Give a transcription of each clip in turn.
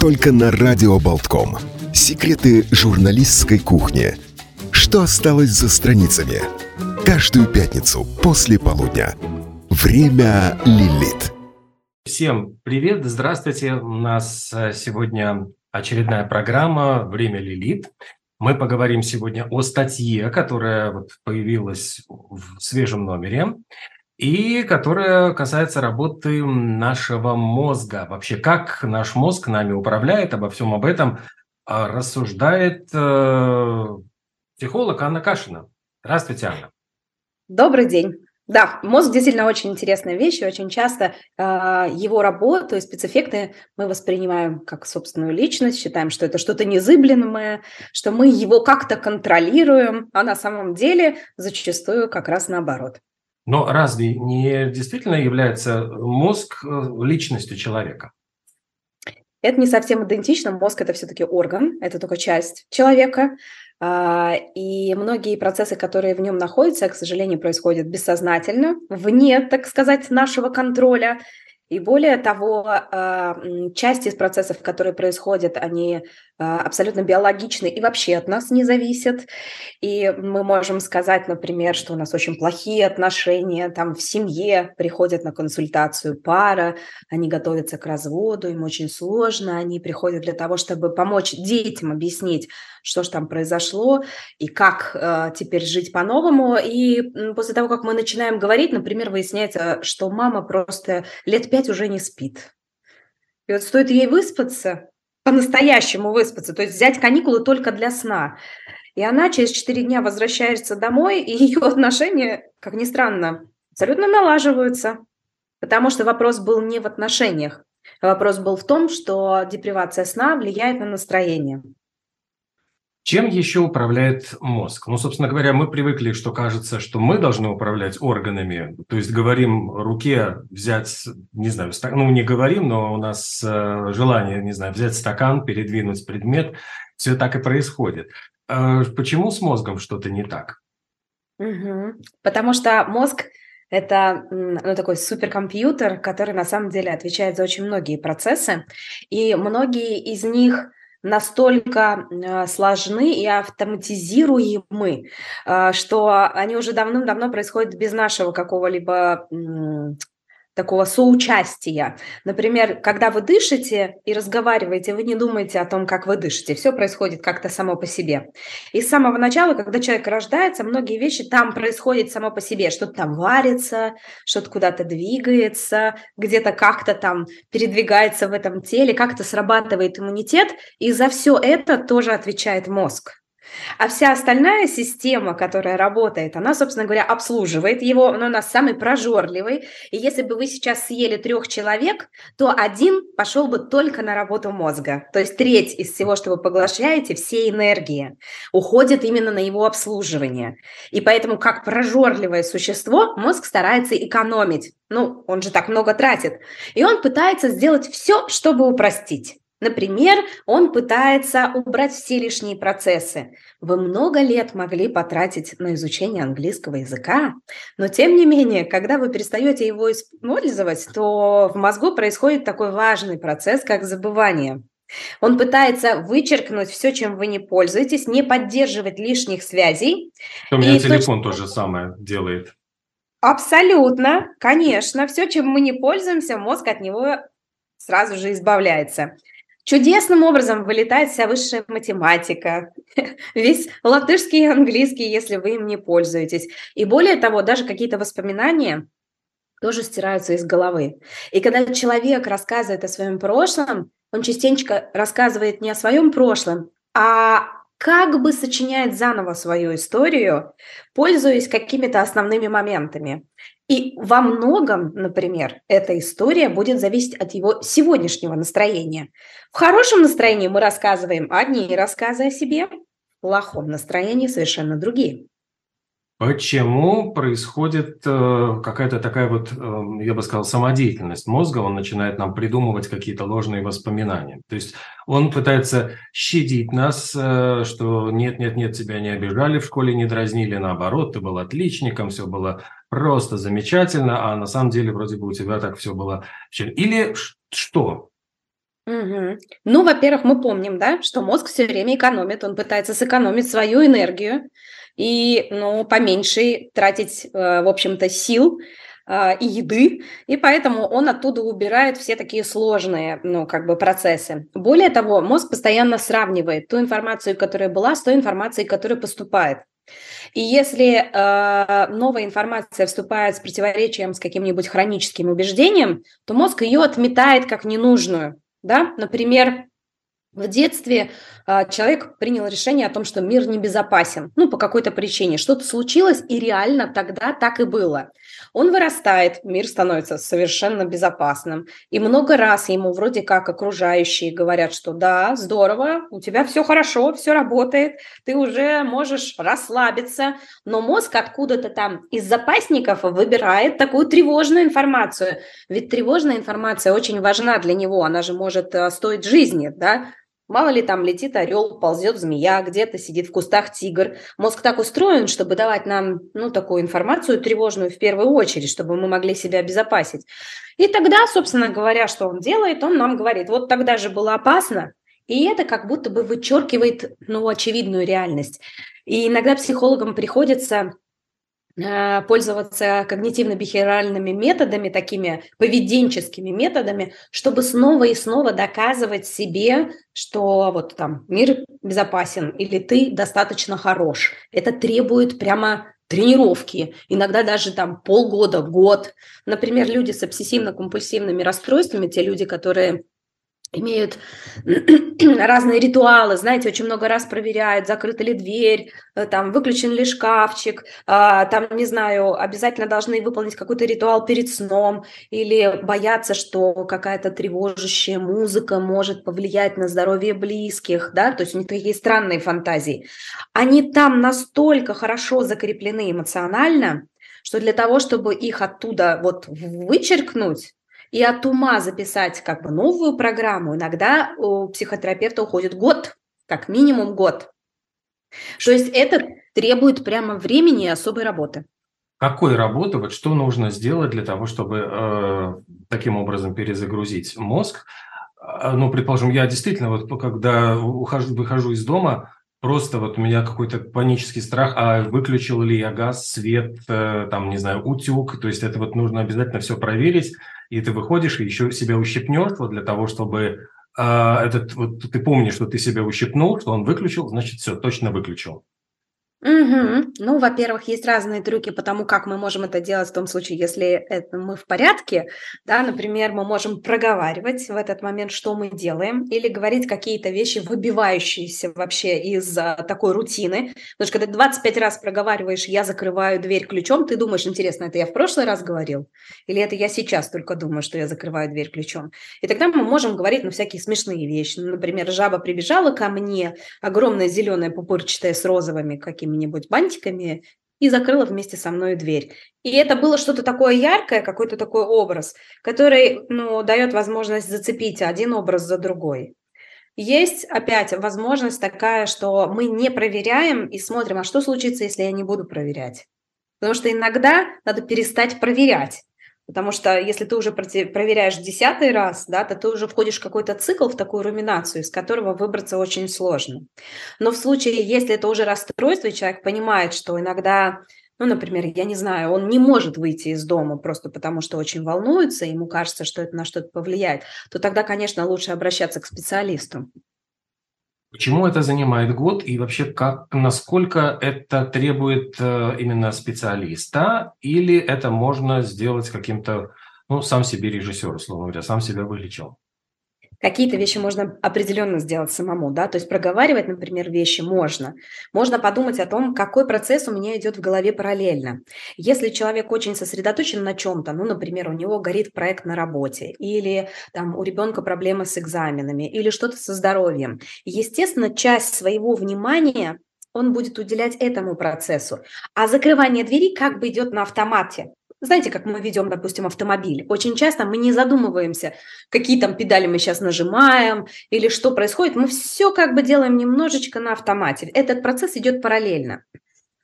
Только на Радио Болтком. Секреты журналистской кухни. Что осталось за страницами? Каждую пятницу после полудня. Время Лилит. Всем привет, здравствуйте. У нас э, сегодня очередная программа «Время Лилит». Мы поговорим сегодня о статье, которая вот появилась в свежем номере и которая касается работы нашего мозга. Вообще, как наш мозг нами управляет, обо всем об этом а, рассуждает э, психолог Анна Кашина. Здравствуйте, Анна. Добрый день. Да, мозг действительно очень интересная вещь, и очень часто э, его работу и спецэффекты мы воспринимаем как собственную личность, считаем, что это что-то незыблемое, что мы его как-то контролируем, а на самом деле зачастую как раз наоборот. Но разве не действительно является мозг э, личностью человека? Это не совсем идентично. Мозг – это все-таки орган, это только часть человека. А, и многие процессы, которые в нем находятся, к сожалению, происходят бессознательно, вне, так сказать, нашего контроля. И более того, а, часть из процессов, которые происходят, они абсолютно биологичны и вообще от нас не зависят. И мы можем сказать, например, что у нас очень плохие отношения, там в семье приходят на консультацию пара, они готовятся к разводу, им очень сложно, они приходят для того, чтобы помочь детям объяснить, что же там произошло и как э, теперь жить по-новому. И после того, как мы начинаем говорить, например, выясняется, что мама просто лет пять уже не спит. И вот стоит ей выспаться, по-настоящему выспаться, то есть взять каникулы только для сна. И она через четыре дня возвращается домой, и ее отношения, как ни странно, абсолютно налаживаются. Потому что вопрос был не в отношениях. Вопрос был в том, что депривация сна влияет на настроение. Чем еще управляет мозг? Ну, собственно говоря, мы привыкли, что кажется, что мы должны управлять органами, то есть говорим руке взять, не знаю, стак... ну, не говорим, но у нас э, желание, не знаю, взять стакан, передвинуть предмет, все так и происходит. Э, почему с мозгом что-то не так? Угу. Потому что мозг это ну, такой суперкомпьютер, который на самом деле отвечает за очень многие процессы, и многие из них настолько а, сложны и автоматизируемы, а, что они уже давным-давно происходят без нашего какого-либо такого соучастия. Например, когда вы дышите и разговариваете, вы не думаете о том, как вы дышите. Все происходит как-то само по себе. И с самого начала, когда человек рождается, многие вещи там происходят само по себе. Что-то там варится, что-то куда-то двигается, где-то как-то там передвигается в этом теле, как-то срабатывает иммунитет. И за все это тоже отвечает мозг. А вся остальная система, которая работает, она, собственно говоря, обслуживает его, но она самый прожорливый. И если бы вы сейчас съели трех человек, то один пошел бы только на работу мозга. То есть треть из всего, что вы поглощаете, все энергии, уходит именно на его обслуживание. И поэтому, как прожорливое существо, мозг старается экономить. Ну, он же так много тратит. И он пытается сделать все, чтобы упростить. Например, он пытается убрать все лишние процессы. Вы много лет могли потратить на изучение английского языка, но тем не менее, когда вы перестаете его использовать, то в мозгу происходит такой важный процесс, как забывание. Он пытается вычеркнуть все, чем вы не пользуетесь, не поддерживать лишних связей. У меня и телефон то... то же самое делает. Абсолютно, конечно. Все, чем мы не пользуемся, мозг от него сразу же избавляется. Чудесным образом вылетает вся высшая математика, весь латышский и английский, если вы им не пользуетесь. И более того, даже какие-то воспоминания тоже стираются из головы. И когда человек рассказывает о своем прошлом, он частенько рассказывает не о своем прошлом, а как бы сочиняет заново свою историю, пользуясь какими-то основными моментами. И во многом, например, эта история будет зависеть от его сегодняшнего настроения. В хорошем настроении мы рассказываем одни рассказы о себе, в плохом настроении совершенно другие. Почему происходит э, какая-то такая вот, э, я бы сказал, самодеятельность мозга? Он начинает нам придумывать какие-то ложные воспоминания. То есть он пытается щадить нас, э, что нет-нет-нет, тебя не обижали в школе, не дразнили, наоборот, ты был отличником, все было просто замечательно, а на самом деле вроде бы у тебя так все было. Или что? Угу. Ну, во-первых, мы помним, да, что мозг все время экономит, он пытается сэкономить свою энергию и, ну, поменьше тратить, э, в общем-то, сил э, и еды, и поэтому он оттуда убирает все такие сложные, ну, как бы процессы. Более того, мозг постоянно сравнивает ту информацию, которая была, с той информацией, которая поступает. И если э, новая информация вступает с противоречием с каким-нибудь хроническим убеждением, то мозг ее отметает как ненужную. Да? Например, в детстве э, человек принял решение о том, что мир небезопасен, ну, по какой-то причине. Что-то случилось, и реально тогда так и было. Он вырастает, мир становится совершенно безопасным. И много раз ему вроде как окружающие говорят, что да, здорово, у тебя все хорошо, все работает, ты уже можешь расслабиться. Но мозг откуда-то там из запасников выбирает такую тревожную информацию. Ведь тревожная информация очень важна для него, она же может э, стоить жизни, да, Мало ли там летит орел, ползет змея, где-то сидит в кустах тигр. Мозг так устроен, чтобы давать нам ну, такую информацию тревожную в первую очередь, чтобы мы могли себя обезопасить. И тогда, собственно говоря, что он делает? Он нам говорит, вот тогда же было опасно, и это как будто бы вычеркивает ну, очевидную реальность. И иногда психологам приходится пользоваться когнитивно-бихевиоральными методами, такими поведенческими методами, чтобы снова и снова доказывать себе, что вот там мир безопасен или ты достаточно хорош. Это требует прямо тренировки, иногда даже там полгода, год. Например, люди с обсессивно-компульсивными расстройствами, те люди, которые имеют разные ритуалы, знаете, очень много раз проверяют, закрыта ли дверь, э, там, выключен ли шкафчик, а, там, не знаю, обязательно должны выполнить какой-то ритуал перед сном или боятся, что какая-то тревожащая музыка может повлиять на здоровье близких, да, то есть у них такие странные фантазии. Они там настолько хорошо закреплены эмоционально, что для того, чтобы их оттуда вот вычеркнуть, и от ума записать как бы новую программу, иногда у психотерапевта уходит год, как минимум год. То есть это требует прямо времени и особой работы. Какой работы, вот что нужно сделать для того, чтобы э, таким образом перезагрузить мозг? Э, ну, предположим, я действительно, вот когда ухожу, выхожу из дома, просто вот у меня какой-то панический страх, а выключил ли я газ, свет, э, там, не знаю, утюг, то есть это вот нужно обязательно все проверить, и ты выходишь и еще себя ущипнешь вот для того, чтобы э, этот вот ты помнишь, что ты себя ущипнул, что он выключил, значит все точно выключил. Угу. Ну, во-первых, есть разные трюки по тому, как мы можем это делать в том случае, если это мы в порядке. Да, например, мы можем проговаривать в этот момент, что мы делаем, или говорить какие-то вещи, выбивающиеся вообще из а, такой рутины. Потому что когда 25 раз проговариваешь «я закрываю дверь ключом», ты думаешь, интересно, это я в прошлый раз говорил? Или это я сейчас только думаю, что я закрываю дверь ключом? И тогда мы можем говорить ну, всякие смешные вещи. Ну, например, жаба прибежала ко мне, огромная зеленая пупырчатая с розовыми какими какими-нибудь бантиками и закрыла вместе со мной дверь. И это было что-то такое яркое, какой-то такой образ, который ну, дает возможность зацепить один образ за другой. Есть опять возможность такая, что мы не проверяем и смотрим, а что случится, если я не буду проверять. Потому что иногда надо перестать проверять. Потому что если ты уже проверяешь десятый раз, да, то ты уже входишь в какой-то цикл, в такую руминацию, из которого выбраться очень сложно. Но в случае, если это уже расстройство, и человек понимает, что иногда, ну, например, я не знаю, он не может выйти из дома просто потому, что очень волнуется, ему кажется, что это на что-то повлияет, то тогда, конечно, лучше обращаться к специалисту. Почему это занимает год и вообще как, насколько это требует э, именно специалиста или это можно сделать каким-то, ну, сам себе режиссер, условно говоря, сам себя вылечил? Какие-то вещи можно определенно сделать самому, да, то есть проговаривать, например, вещи можно. Можно подумать о том, какой процесс у меня идет в голове параллельно. Если человек очень сосредоточен на чем-то, ну, например, у него горит проект на работе, или там у ребенка проблемы с экзаменами, или что-то со здоровьем, естественно, часть своего внимания он будет уделять этому процессу. А закрывание двери как бы идет на автомате. Знаете, как мы ведем, допустим, автомобиль? Очень часто мы не задумываемся, какие там педали мы сейчас нажимаем или что происходит. Мы все как бы делаем немножечко на автомате. Этот процесс идет параллельно.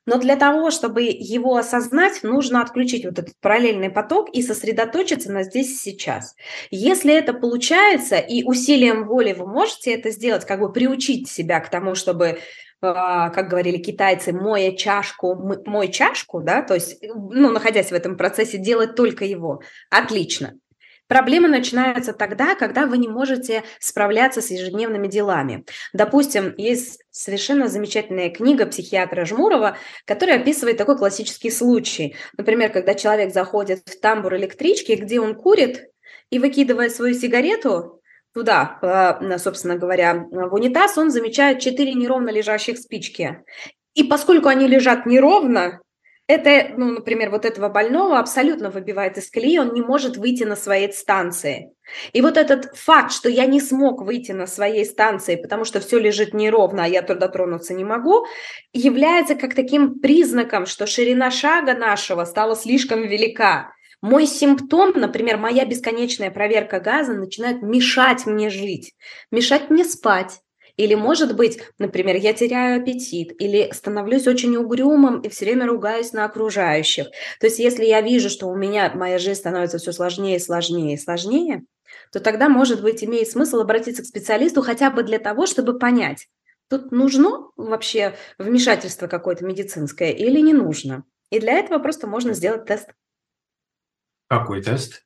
Но для того, чтобы его осознать, нужно отключить вот этот параллельный поток и сосредоточиться на здесь и сейчас. Если это получается, и усилием воли вы можете это сделать, как бы приучить себя к тому, чтобы как говорили китайцы, моя чашку, мой чашку, да, то есть, ну, находясь в этом процессе, делать только его. Отлично. Проблемы начинаются тогда, когда вы не можете справляться с ежедневными делами. Допустим, есть совершенно замечательная книга психиатра Жмурова, которая описывает такой классический случай. Например, когда человек заходит в тамбур электрички, где он курит и выкидывая свою сигарету туда, собственно говоря, в унитаз, он замечает четыре неровно лежащих спички. И поскольку они лежат неровно, это, ну, например, вот этого больного абсолютно выбивает из колеи, он не может выйти на своей станции. И вот этот факт, что я не смог выйти на своей станции, потому что все лежит неровно, а я туда тронуться не могу, является как таким признаком, что ширина шага нашего стала слишком велика. Мой симптом, например, моя бесконечная проверка газа начинает мешать мне жить, мешать мне спать, или, может быть, например, я теряю аппетит или становлюсь очень угрюмым и все время ругаюсь на окружающих. То есть если я вижу, что у меня моя жизнь становится все сложнее, сложнее сложнее, то тогда, может быть, имеет смысл обратиться к специалисту хотя бы для того, чтобы понять, тут нужно вообще вмешательство какое-то медицинское или не нужно. И для этого просто можно сделать тест. Какой тест?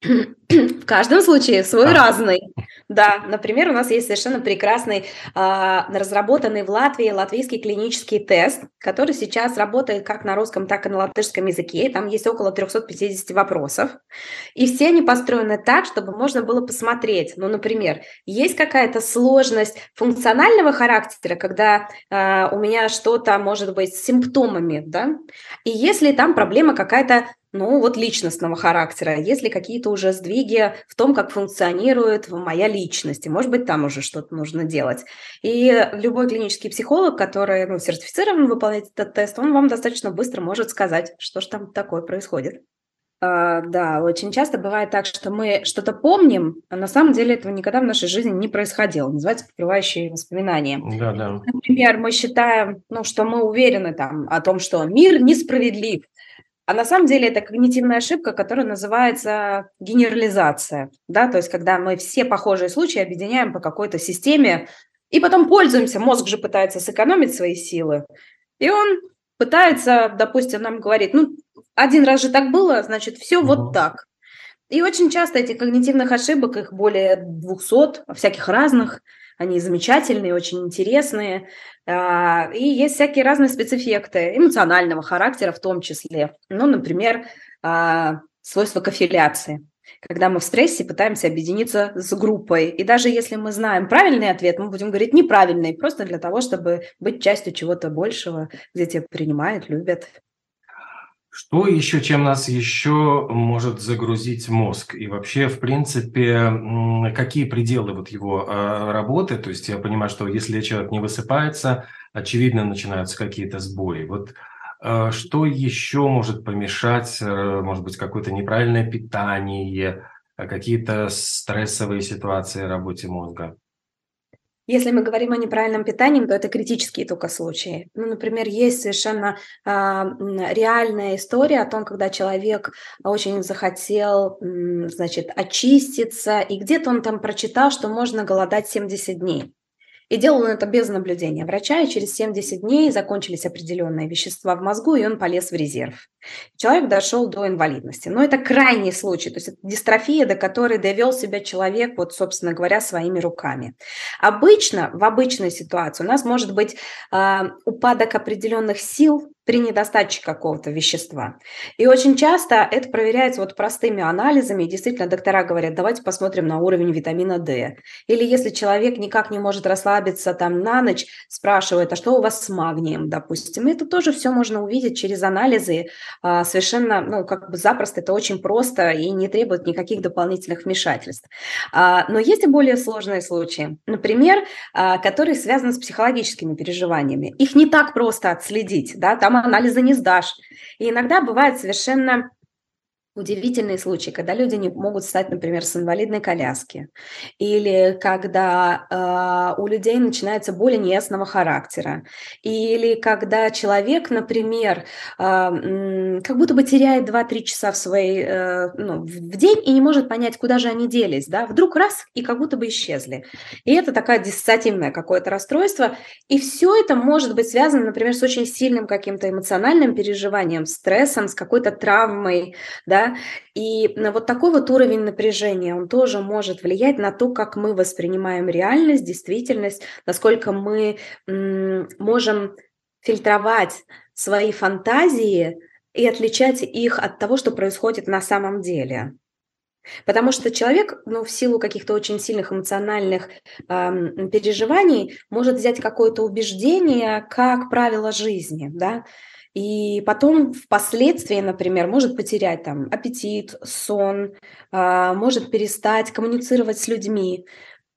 В каждом случае свой а. разный. Да, например, у нас есть совершенно прекрасный, э, разработанный в Латвии латвийский клинический тест, который сейчас работает как на русском, так и на латышском языке. Там есть около 350 вопросов. И все они построены так, чтобы можно было посмотреть. Ну, например, есть какая-то сложность функционального характера, когда э, у меня что-то может быть с симптомами, да, и если там проблема какая-то ну, вот личностного характера, если какие-то уже сдвиги в том, как функционирует моя личность, и, может быть, там уже что-то нужно делать. И любой клинический психолог, который ну, сертифицирован выполнять этот тест, он вам достаточно быстро может сказать, что же там такое происходит. А, да, очень часто бывает так, что мы что-то помним, а на самом деле этого никогда в нашей жизни не происходило. Называется покрывающие воспоминания. Да, да. Например, мы считаем, ну, что мы уверены там о том, что мир несправедлив, а на самом деле это когнитивная ошибка, которая называется генерализация. Да? То есть когда мы все похожие случаи объединяем по какой-то системе и потом пользуемся. Мозг же пытается сэкономить свои силы. И он пытается, допустим, нам говорить, ну, один раз же так было, значит, все вот так. И очень часто этих когнитивных ошибок, их более 200, всяких разных, они замечательные, очень интересные. А, и есть всякие разные спецэффекты эмоционального характера в том числе. Ну, например, а, свойства кофиляции когда мы в стрессе пытаемся объединиться с группой. И даже если мы знаем правильный ответ, мы будем говорить неправильный, просто для того, чтобы быть частью чего-то большего, где тебя принимают, любят. Что еще, чем нас еще может загрузить мозг? И вообще, в принципе, какие пределы вот его а, работы? То есть я понимаю, что если человек не высыпается, очевидно, начинаются какие-то сбои. Вот а, что еще может помешать, э, может быть, какое-то неправильное питание, а, какие-то стрессовые ситуации в работе мозга? Если мы говорим о неправильном питании, то это критические только случаи. Ну, например, есть совершенно э, реальная история о том, когда человек очень захотел, значит, очиститься, и где-то он там прочитал, что можно голодать 70 дней. И делал он это без наблюдения врача, и через 70 дней закончились определенные вещества в мозгу, и он полез в резерв. Человек дошел до инвалидности. Но это крайний случай, то есть это дистрофия, до которой довел себя человек, вот, собственно говоря, своими руками. Обычно, в обычной ситуации у нас может быть э, упадок определенных сил, при недостатке какого-то вещества. И очень часто это проверяется вот простыми анализами. И действительно, доктора говорят, давайте посмотрим на уровень витамина D. Или если человек никак не может расслабиться там на ночь, спрашивает, а что у вас с магнием, допустим. И это тоже все можно увидеть через анализы а, совершенно, ну, как бы запросто, это очень просто и не требует никаких дополнительных вмешательств. А, но есть и более сложные случаи, например, а, которые связаны с психологическими переживаниями. Их не так просто отследить, да, там анализы не сдашь. И иногда бывает совершенно удивительные случаи, когда люди не могут встать, например, с инвалидной коляски, или когда э, у людей начинается боли неясного характера, или когда человек, например, э, как будто бы теряет 2-3 часа в, своей, э, ну, в день и не может понять, куда же они делись, да, вдруг раз и как будто бы исчезли. И это такое диссоциативное какое-то расстройство, и все это может быть связано, например, с очень сильным каким-то эмоциональным переживанием, стрессом, с какой-то травмой, да, и вот такой вот уровень напряжения, он тоже может влиять на то, как мы воспринимаем реальность, действительность, насколько мы можем фильтровать свои фантазии и отличать их от того, что происходит на самом деле. Потому что человек, ну, в силу каких-то очень сильных эмоциональных э, переживаний, может взять какое-то убеждение как правило жизни, да, и потом впоследствии, например, может потерять там аппетит, сон, а, может перестать коммуницировать с людьми,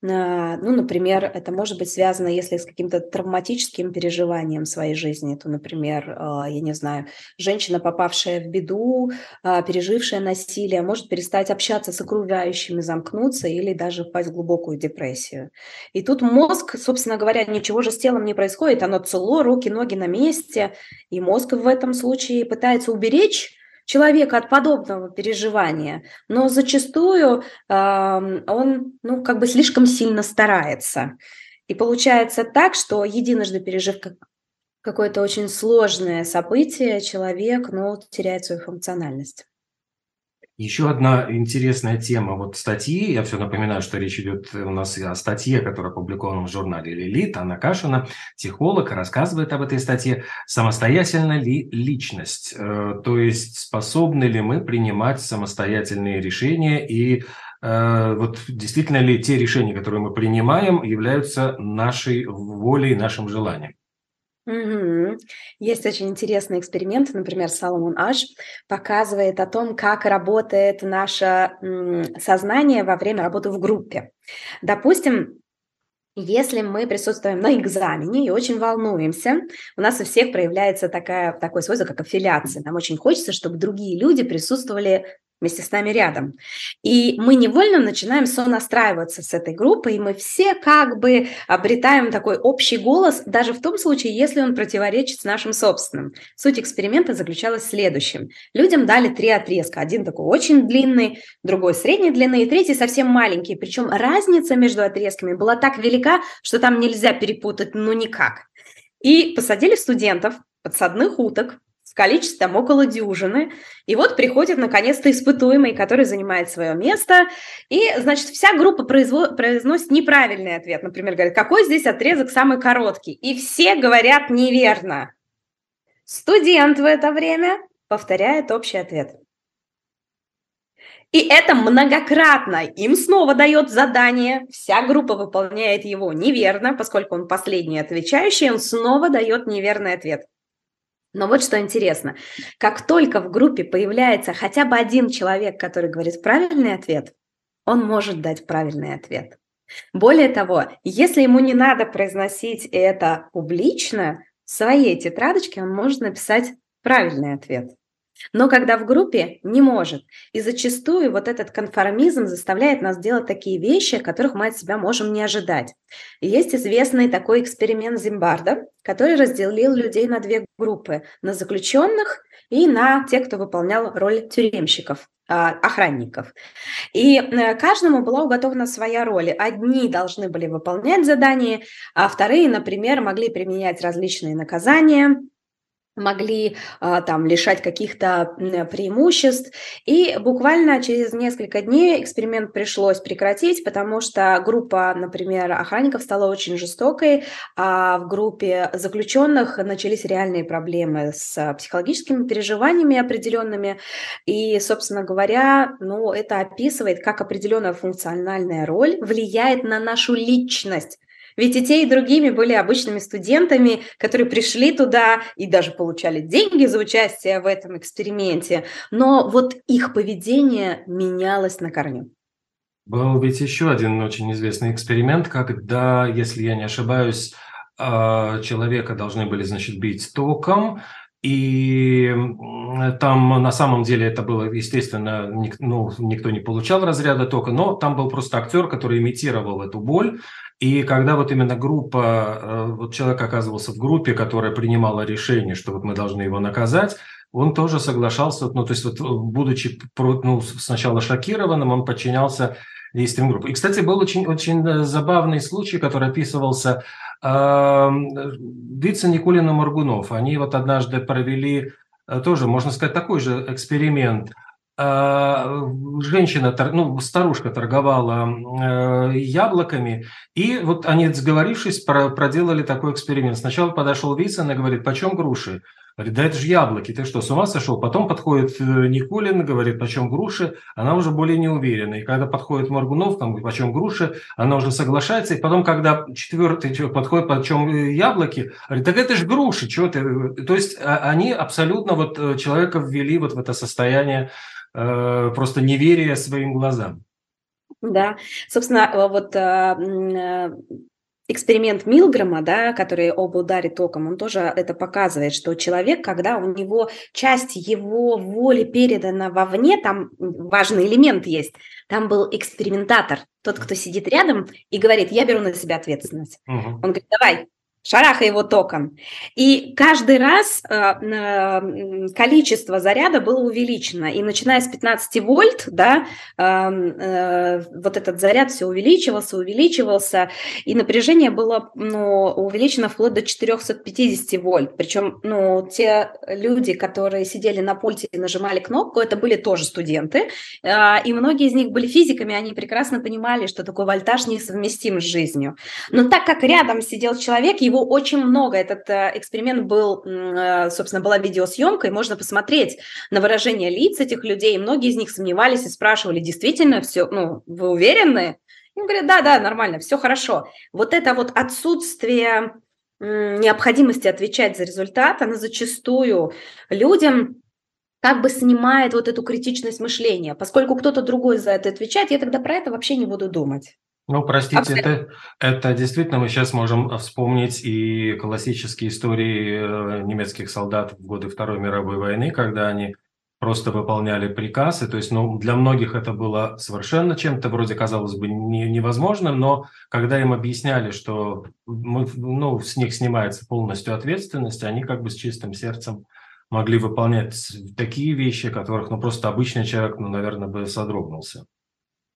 ну, например, это может быть связано, если с каким-то травматическим переживанием своей жизни, то, например, а, я не знаю, женщина, попавшая в беду, а, пережившая насилие, может перестать общаться с окружающими, замкнуться или даже впасть в глубокую депрессию. И тут мозг, собственно говоря, ничего же с телом не происходит, оно цело, руки, ноги на месте, и мозг в этом случае пытается уберечь человека от подобного переживания, но зачастую э, он, ну, как бы слишком сильно старается. И получается так, что единожды пережив какое-то очень сложное событие, человек, ну, теряет свою функциональность. Еще одна интересная тема вот статьи, я все напоминаю, что речь идет у нас о статье, которая опубликована в журнале «Лилит». Анна Кашина, психолог, рассказывает об этой статье. Самостоятельна ли личность? Э, то есть способны ли мы принимать самостоятельные решения и э, вот действительно ли те решения, которые мы принимаем, являются нашей волей, нашим желанием? Угу. Есть очень интересный эксперимент, например, Соломон Аш показывает о том, как работает наше сознание во время работы в группе. Допустим, если мы присутствуем на экзамене и очень волнуемся, у нас у всех проявляется такая, такое свойство, как аффилиация. Нам очень хочется, чтобы другие люди присутствовали вместе с нами рядом. И мы невольно начинаем сонастраиваться с этой группой, и мы все как бы обретаем такой общий голос, даже в том случае, если он противоречит с нашим собственным. Суть эксперимента заключалась в следующем. Людям дали три отрезка. Один такой очень длинный, другой средней длины, и третий совсем маленький. Причем разница между отрезками была так велика, что там нельзя перепутать ну никак. И посадили студентов, подсадных уток, в количестве там около дюжины. И вот приходит наконец-то испытуемый, который занимает свое место. И, значит, вся группа произво- произносит неправильный ответ. Например, говорит, какой здесь отрезок самый короткий? И все говорят неверно. Студент в это время повторяет общий ответ. И это многократно. Им снова дает задание. Вся группа выполняет его неверно, поскольку он последний отвечающий, он снова дает неверный ответ. Но вот что интересно, как только в группе появляется хотя бы один человек, который говорит правильный ответ, он может дать правильный ответ. Более того, если ему не надо произносить это публично, в своей тетрадочке он может написать правильный ответ. Но когда в группе не может. И зачастую вот этот конформизм заставляет нас делать такие вещи, которых мы от себя можем не ожидать. Есть известный такой эксперимент Зимбарда, который разделил людей на две группы. На заключенных и на тех, кто выполнял роль тюремщиков а, охранников. И э, каждому была уготована своя роль. Одни должны были выполнять задания, а вторые, например, могли применять различные наказания, могли а, там лишать каких-то преимуществ. И буквально через несколько дней эксперимент пришлось прекратить, потому что группа, например, охранников стала очень жестокой, а в группе заключенных начались реальные проблемы с психологическими переживаниями определенными. И, собственно говоря, ну, это описывает, как определенная функциональная роль влияет на нашу личность. Ведь и те, и другими были обычными студентами, которые пришли туда и даже получали деньги за участие в этом эксперименте, но вот их поведение менялось на корню. Был ведь еще один очень известный эксперимент, когда, если я не ошибаюсь, а, человека должны были, значит, бить током, И там на самом деле это было, естественно, ну, никто не получал разряда тока, но там был просто актер, который имитировал эту боль. И когда вот именно группа, э, вот человек оказывался в группе, которая принимала решение, что вот мы должны его наказать, он тоже соглашался, ну, то есть вот будучи ну, сначала шокированным, он подчинялся действиям группы. И, кстати, был очень, очень э, забавный случай, который описывался э, Вице Никулин Моргунов. Они вот однажды провели э, тоже, можно сказать, такой же эксперимент. Э, женщина, ну, старушка торговала яблоками, и вот они, сговорившись, проделали такой эксперимент. Сначала подошел Вицин и говорит, почем груши? Говорит, да это же яблоки, ты что, с ума сошел? Потом подходит э, Никулин, говорит, почем груши, она уже более не уверена. И когда подходит Моргунов, там, почем груши, она уже соглашается. И потом, когда четвертый подходит, почем э, яблоки, говорит, так это же груши, что ты? То есть а, они абсолютно вот э, человека ввели вот в это состояние просто неверия своим глазам. Да, собственно, вот эксперимент Милгрома, да, который об ударе током, он тоже это показывает, что человек, когда у него часть его воли передана вовне, там важный элемент есть, там был экспериментатор, тот, кто сидит рядом и говорит, я беру на себя ответственность. Угу. Он говорит, давай, шараха его током. И каждый раз э, количество заряда было увеличено. И начиная с 15 вольт, да, э, э, вот этот заряд все увеличивался, увеличивался, и напряжение было ну, увеличено вплоть до 450 вольт. Причем ну, те люди, которые сидели на пульте и нажимали кнопку, это были тоже студенты, э, и многие из них были физиками, они прекрасно понимали, что такой вольтаж несовместим с жизнью. Но так как рядом сидел человек, очень много. Этот э, эксперимент был, э, собственно, была видеосъемка, и можно посмотреть на выражение лиц этих людей. Многие из них сомневались и спрашивали, действительно все, ну, вы уверены? Им говорят, да, да, нормально, все хорошо. Вот это вот отсутствие необходимости отвечать за результат, она зачастую людям как бы снимает вот эту критичность мышления. Поскольку кто-то другой за это отвечает, я тогда про это вообще не буду думать. Ну, простите, это, это действительно мы сейчас можем вспомнить и классические истории э, немецких солдат в годы Второй мировой войны, когда они просто выполняли приказы. То есть, ну, для многих это было совершенно чем-то вроде, казалось бы, не, невозможным, но когда им объясняли, что мы, ну, с них снимается полностью ответственность, они как бы с чистым сердцем могли выполнять такие вещи, которых, ну, просто обычный человек, ну, наверное, бы содрогнулся.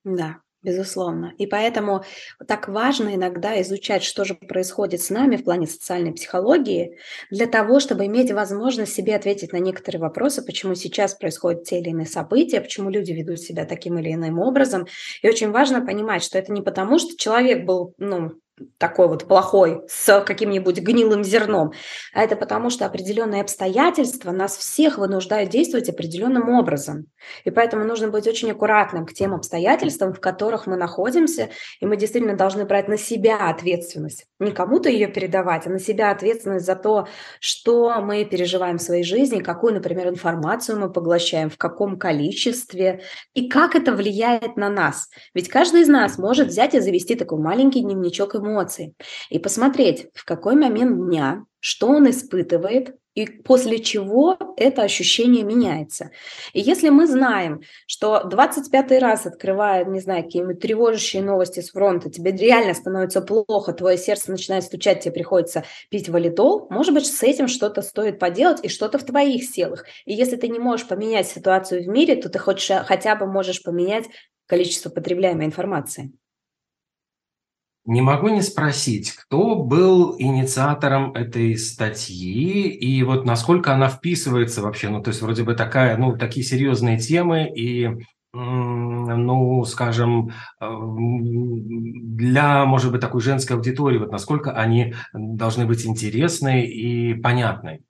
Да, Безусловно. И поэтому так важно иногда изучать, что же происходит с нами в плане социальной психологии, для того, чтобы иметь возможность себе ответить на некоторые вопросы, почему сейчас происходят те или иные события, почему люди ведут себя таким или иным образом. И очень важно понимать, что это не потому, что человек был ну, такой вот плохой с каким-нибудь гнилым зерном, а это потому, что определенные обстоятельства нас всех вынуждают действовать определенным образом. И поэтому нужно быть очень аккуратным к тем обстоятельствам, в которых мы находимся, и мы действительно должны брать на себя ответственность. Не кому-то ее передавать, а на себя ответственность за то, что мы переживаем в своей жизни, какую, например, информацию мы поглощаем, в каком количестве, и как это влияет на нас. Ведь каждый из нас может взять и завести такой маленький дневничок эмоций и посмотреть, в какой момент дня, что он испытывает, и после чего это ощущение меняется. И если мы знаем, что 25 раз открывая, не знаю, какие-нибудь тревожащие новости с фронта, тебе реально становится плохо, твое сердце начинает стучать, тебе приходится пить валидол, может быть, с этим что-то стоит поделать и что-то в твоих силах. И если ты не можешь поменять ситуацию в мире, то ты хоть, хотя бы можешь поменять количество потребляемой информации. Не могу не спросить, кто был инициатором этой статьи и вот насколько она вписывается вообще, ну то есть вроде бы такая, ну такие серьезные темы и ну, скажем, э, для, может быть, такой женской аудитории, вот насколько они должны быть интересны и понятны?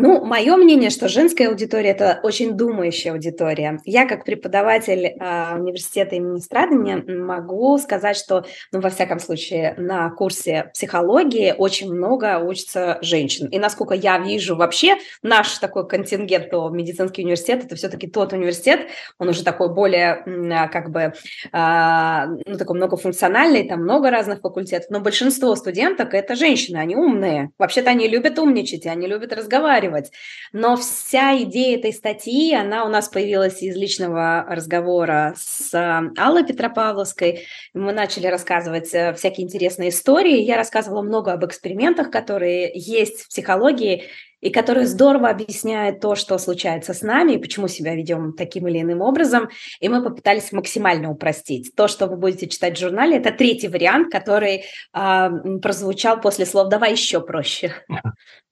Ну, мое мнение, что женская аудитория – это очень думающая аудитория. Я, как преподаватель э, университета имени Страдания, могу сказать, что, ну, во всяком случае, на курсе психологии очень много учатся женщин. И насколько я вижу вообще, наш такой контингент по медицинский университет – это все-таки тот университет, он уже такой более, э, как бы, э, ну, такой многофункциональный, там много разных факультетов, но большинство студенток – это женщины, они умные. Вообще-то они любят умничать, они любят разговаривать, разговаривать. Но вся идея этой статьи, она у нас появилась из личного разговора с э, Аллой Петропавловской. Мы начали рассказывать э, всякие интересные истории. Я рассказывала много об экспериментах, которые есть в психологии, и которые здорово объясняют то, что случается с нами и почему себя ведем таким или иным образом. И мы попытались максимально упростить. То, что вы будете читать в журнале, это третий вариант, который э, прозвучал после слов «давай еще проще».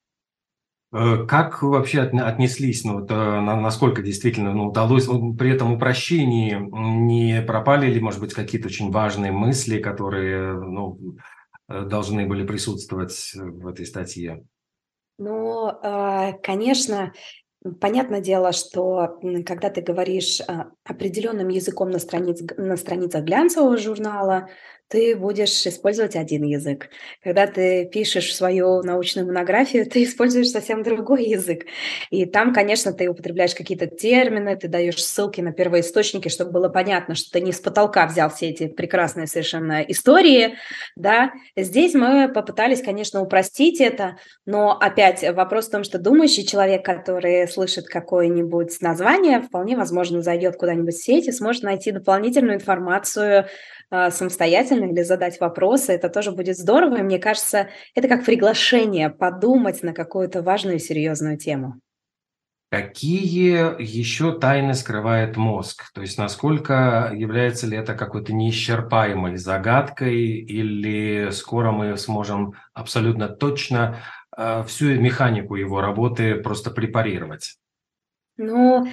Э, как вообще отнеслись, ну, вот, э, насколько действительно ну, удалось, при этом упрощении не пропали ли, может быть, какие-то очень важные мысли, которые ну, э, должны были присутствовать в этой статье? Ну, конечно, понятное дело, что когда ты говоришь определенным языком на, страниц, на страницах глянцевого журнала, ты будешь использовать один язык. Когда ты пишешь свою научную монографию, ты используешь совсем другой язык. И там, конечно, ты употребляешь какие-то термины, ты даешь ссылки на первоисточники, чтобы было понятно, что ты не с потолка взял все эти прекрасные совершенно истории. Да? Здесь мы попытались, конечно, упростить это, но опять вопрос в том, что думающий человек, который слышит какое-нибудь название, вполне возможно зайдет куда-нибудь в сеть и сможет найти дополнительную информацию самостоятельно или задать вопросы, это тоже будет здорово. И мне кажется, это как приглашение подумать на какую-то важную и серьезную тему. Какие еще тайны скрывает мозг? То есть насколько является ли это какой-то неисчерпаемой загадкой, или скоро мы сможем абсолютно точно э, всю механику его работы просто препарировать? Ну, а,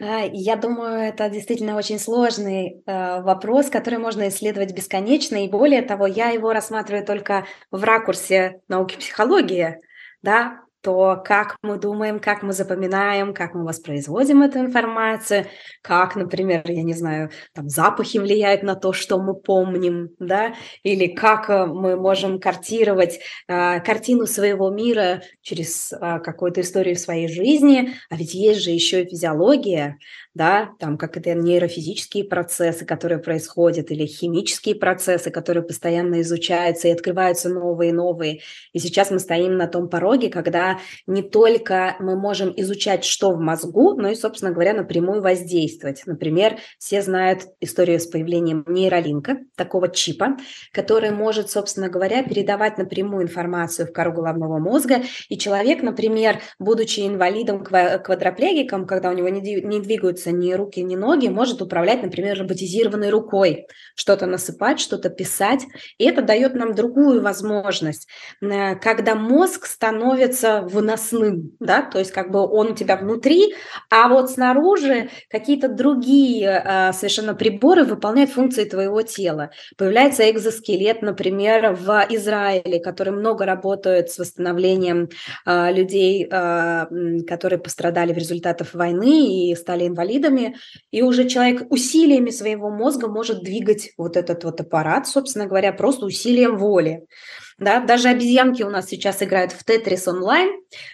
я думаю, это действительно очень сложный э, вопрос, который можно исследовать бесконечно. И более того, я его рассматриваю только в ракурсе науки психологии, да, то, как мы думаем, как мы запоминаем, как мы воспроизводим эту информацию, как, например, я не знаю, там запахи влияют на то, что мы помним, да, или как э, мы можем картировать э, картину своего мира через э, какую-то историю своей жизни, а ведь есть же еще и физиология, да, там как это нейрофизические процессы, которые происходят, или химические процессы, которые постоянно изучаются и открываются новые и новые. И сейчас мы стоим на том пороге, когда не только мы можем изучать, что в мозгу, но и, собственно говоря, напрямую воздействовать. Например, все знают историю с появлением нейролинка, такого чипа, который может, собственно говоря, передавать напрямую информацию в кору головного мозга. И человек, например, будучи инвалидом, квадроплегиком, когда у него не двигаются двигаются ни руки, ни ноги, может управлять, например, роботизированной рукой, что-то насыпать, что-то писать. И это дает нам другую возможность, э, когда мозг становится выносным, да, то есть как бы он у тебя внутри, а вот снаружи какие-то другие э, совершенно приборы выполняют функции твоего тела. Появляется экзоскелет, например, в Израиле, который много работает с восстановлением э, людей, которые пострадали в результатах войны и стали инвалидами инвалидами, и уже человек усилиями своего мозга может двигать вот этот вот аппарат, собственно говоря, просто усилием воли. Да, даже обезьянки у нас сейчас играют в Тетрис онлайн,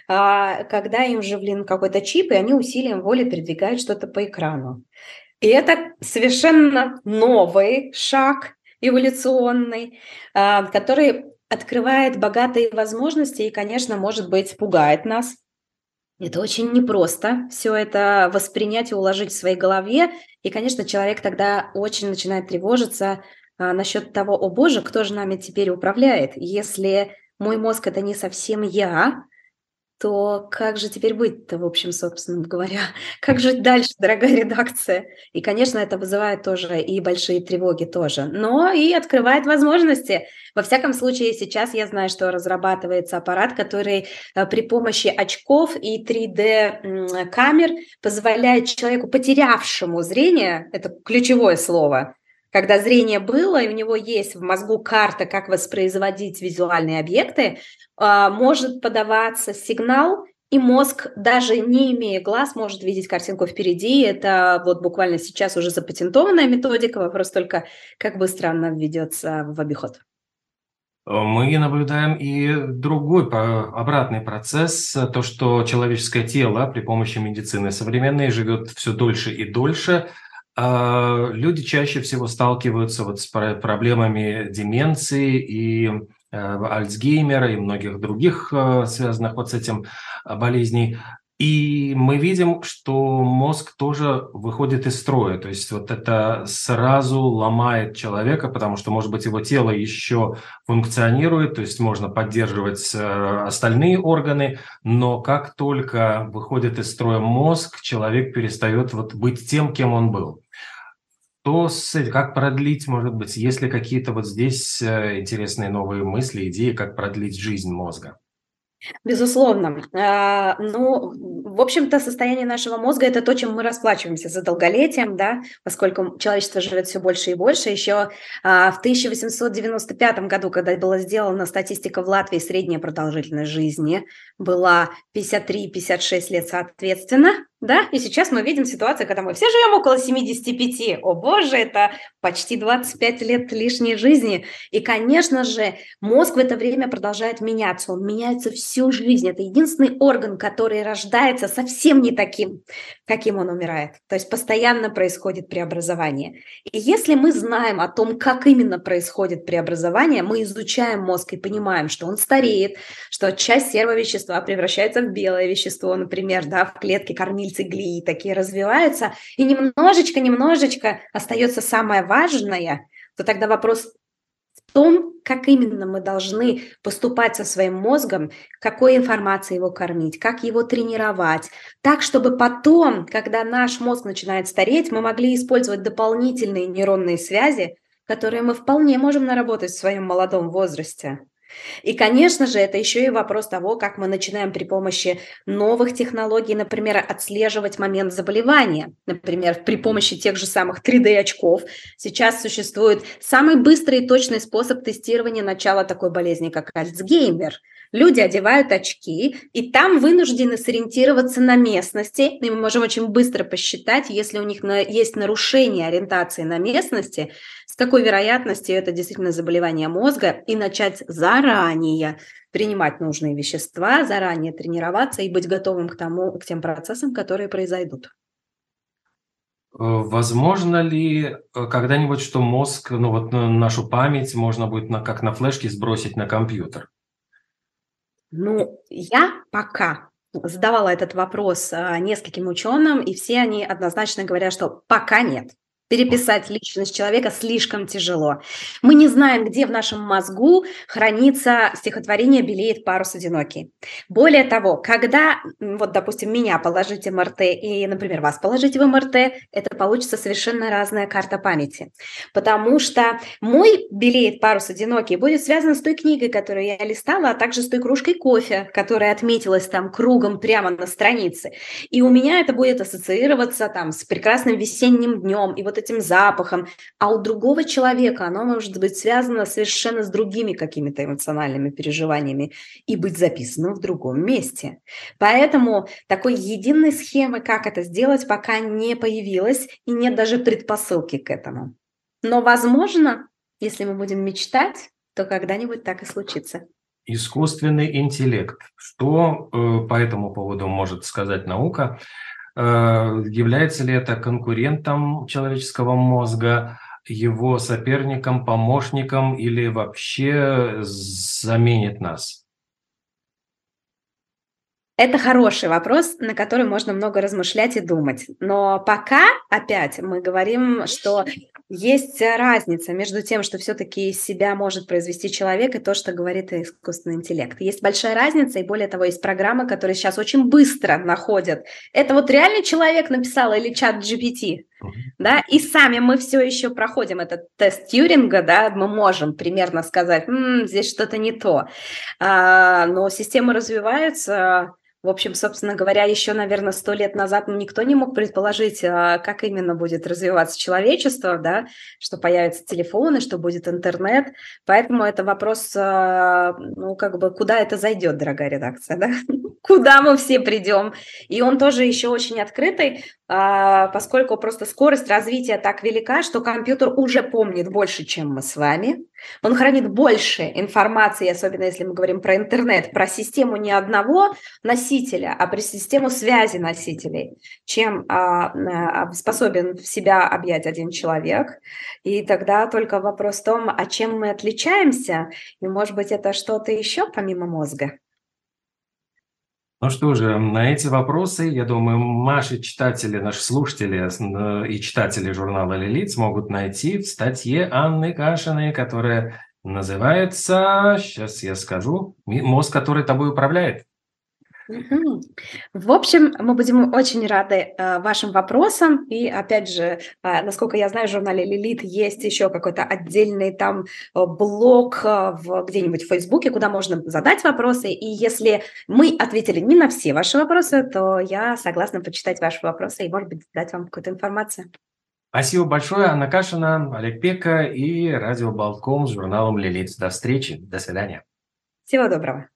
а, когда им вживлен какой-то чип, и они усилием воли передвигают что-то по экрану. И это совершенно новый шаг эволюционный, а, который открывает богатые возможности и, конечно, может быть, пугает нас, это очень непросто все это воспринять и уложить в своей голове. И, конечно, человек тогда очень начинает тревожиться а, насчет того, о боже, кто же нами теперь управляет? Если мой мозг это не совсем я, то как же теперь быть-то, в общем, собственно говоря? Как жить дальше, дорогая редакция? И, конечно, это вызывает тоже и большие тревоги тоже, но и открывает возможности. Во всяком случае, сейчас я знаю, что разрабатывается аппарат, который э, при помощи очков и 3D-камер позволяет человеку, потерявшему зрение, это ключевое слово, когда зрение было, и у него есть в мозгу карта, как воспроизводить визуальные объекты, а, может подаваться сигнал, и мозг, даже не имея глаз, может видеть картинку впереди. Это вот буквально сейчас уже запатентованная методика, вопрос только, как быстро она введется в обиход. Мы наблюдаем и другой обратный процесс, то, что человеческое тело при помощи медицины современной живет все дольше и дольше – люди чаще всего сталкиваются вот с проблемами деменции и Альцгеймера и многих других связанных вот с этим болезней. И мы видим, что мозг тоже выходит из строя. То есть вот это сразу ломает человека, потому что, может быть, его тело еще функционирует, то есть можно поддерживать э, остальные органы, но как только выходит из строя мозг, человек перестает вот быть тем, кем он был. Что с как продлить, может быть, есть ли какие-то вот здесь э, интересные новые мысли, идеи, как продлить жизнь мозга? Безусловно. А, ну, в общем-то, состояние нашего мозга – это то, чем мы расплачиваемся за долголетием, да, поскольку человечество живет все больше и больше. Еще а, в 1895 году, когда была сделана статистика в Латвии, средняя продолжительность жизни была 53-56 лет соответственно, да, и сейчас мы видим ситуацию, когда мы все живем около 75. О боже, это почти 25 лет лишней жизни. И, конечно же, мозг в это время продолжает меняться. Он меняется всю жизнь. Это единственный орган, который рождается совсем не таким, каким он умирает. То есть постоянно происходит преобразование. И если мы знаем о том, как именно происходит преобразование, мы изучаем мозг и понимаем, что он стареет, что часть сервовещества превращается в белое вещество, например, да, в клетке кормильца глии такие развиваются, и немножечко-немножечко остается самое важное, то тогда вопрос в том, как именно мы должны поступать со своим мозгом, какой информацией его кормить, как его тренировать, так, чтобы потом, когда наш мозг начинает стареть, мы могли использовать дополнительные нейронные связи, которые мы вполне можем наработать в своем молодом возрасте. И, конечно же, это еще и вопрос того, как мы начинаем при помощи новых технологий, например, отслеживать момент заболевания. Например, при помощи тех же самых 3D-очков. Сейчас существует самый быстрый и точный способ тестирования начала такой болезни, как Альцгеймер – Люди одевают очки, и там вынуждены сориентироваться на местности, и мы можем очень быстро посчитать, если у них есть нарушение ориентации на местности, с какой вероятностью это действительно заболевание мозга, и начать заранее принимать нужные вещества, заранее тренироваться и быть готовым к тому, к тем процессам, которые произойдут. Э, возможно ли э, когда-нибудь, что мозг, ну вот э, нашу память можно будет на, как на флешке сбросить на компьютер? Ну, я пока задавала этот вопрос а, нескольким ученым, и все они однозначно говорят, что пока нет. Переписать личность человека слишком тяжело. Мы не знаем, где в нашем мозгу хранится стихотворение «Белеет парус одинокий». Более того, когда, вот, допустим, меня положить в МРТ и, например, вас положить в МРТ, это получится совершенно разная карта памяти. Потому что мой «Белеет парус одинокий» будет связан с той книгой, которую я листала, а также с той кружкой кофе, которая отметилась там кругом прямо на странице. И у меня это будет ассоциироваться там с прекрасным весенним днем. И вот вот этим запахом, а у другого человека оно может быть связано совершенно с другими какими-то эмоциональными переживаниями и быть записано в другом месте. Поэтому такой единой схемы, как это сделать, пока не появилась и нет даже предпосылки к этому. Но, возможно, если мы будем мечтать, то когда-нибудь так и случится. Искусственный интеллект. Что э, по этому поводу может сказать наука? Э, является ли это конкурентом человеческого мозга, его соперником, помощником или вообще заменит нас? Это хороший вопрос, на который можно много размышлять и думать. Но пока, опять, мы говорим, что есть разница между тем, что все-таки из себя может произвести человек, и то, что говорит искусственный интеллект. Есть большая разница, и более того, есть программы, которые сейчас очень быстро находят. Это вот реальный человек написал или чат GPT, да, и сами мы все еще проходим этот тест Тьюринга, да, мы можем примерно сказать, М, здесь что-то не то, а, но системы развиваются, в общем, собственно говоря, еще, наверное, сто лет назад никто не мог предположить, а, как именно будет развиваться человечество, да, что появятся телефоны, что будет интернет. Поэтому это вопрос, а, ну, как бы, куда это зайдет, дорогая редакция, да? куда мы все придем. И он тоже еще очень открытый, поскольку просто скорость развития так велика, что компьютер уже помнит больше, чем мы с вами. Он хранит больше информации, особенно если мы говорим про интернет, про систему не одного носителя, а про систему связи носителей, чем а, а, способен в себя объять один человек. И тогда только вопрос в том, а чем мы отличаемся, и, может быть, это что-то еще помимо мозга. Ну что же, на эти вопросы, я думаю, наши читатели, наши слушатели э, и читатели журнала «Лилит» смогут найти в статье Анны Кашиной, которая называется, сейчас я скажу, «Мозг, который тобой управляет». В общем, мы будем очень рады э, вашим вопросам. И опять же, э, насколько я знаю, в журнале Лилит есть еще какой-то отдельный там э, блог в, где-нибудь в Фейсбуке, куда можно задать вопросы. И если мы ответили не на все ваши вопросы, то я согласна почитать ваши вопросы и, может быть, дать вам какую-то информацию. Спасибо большое, Анна Кашина, Олег Пека и Радио Балком с журналом Лилит. До встречи, до свидания. Всего доброго.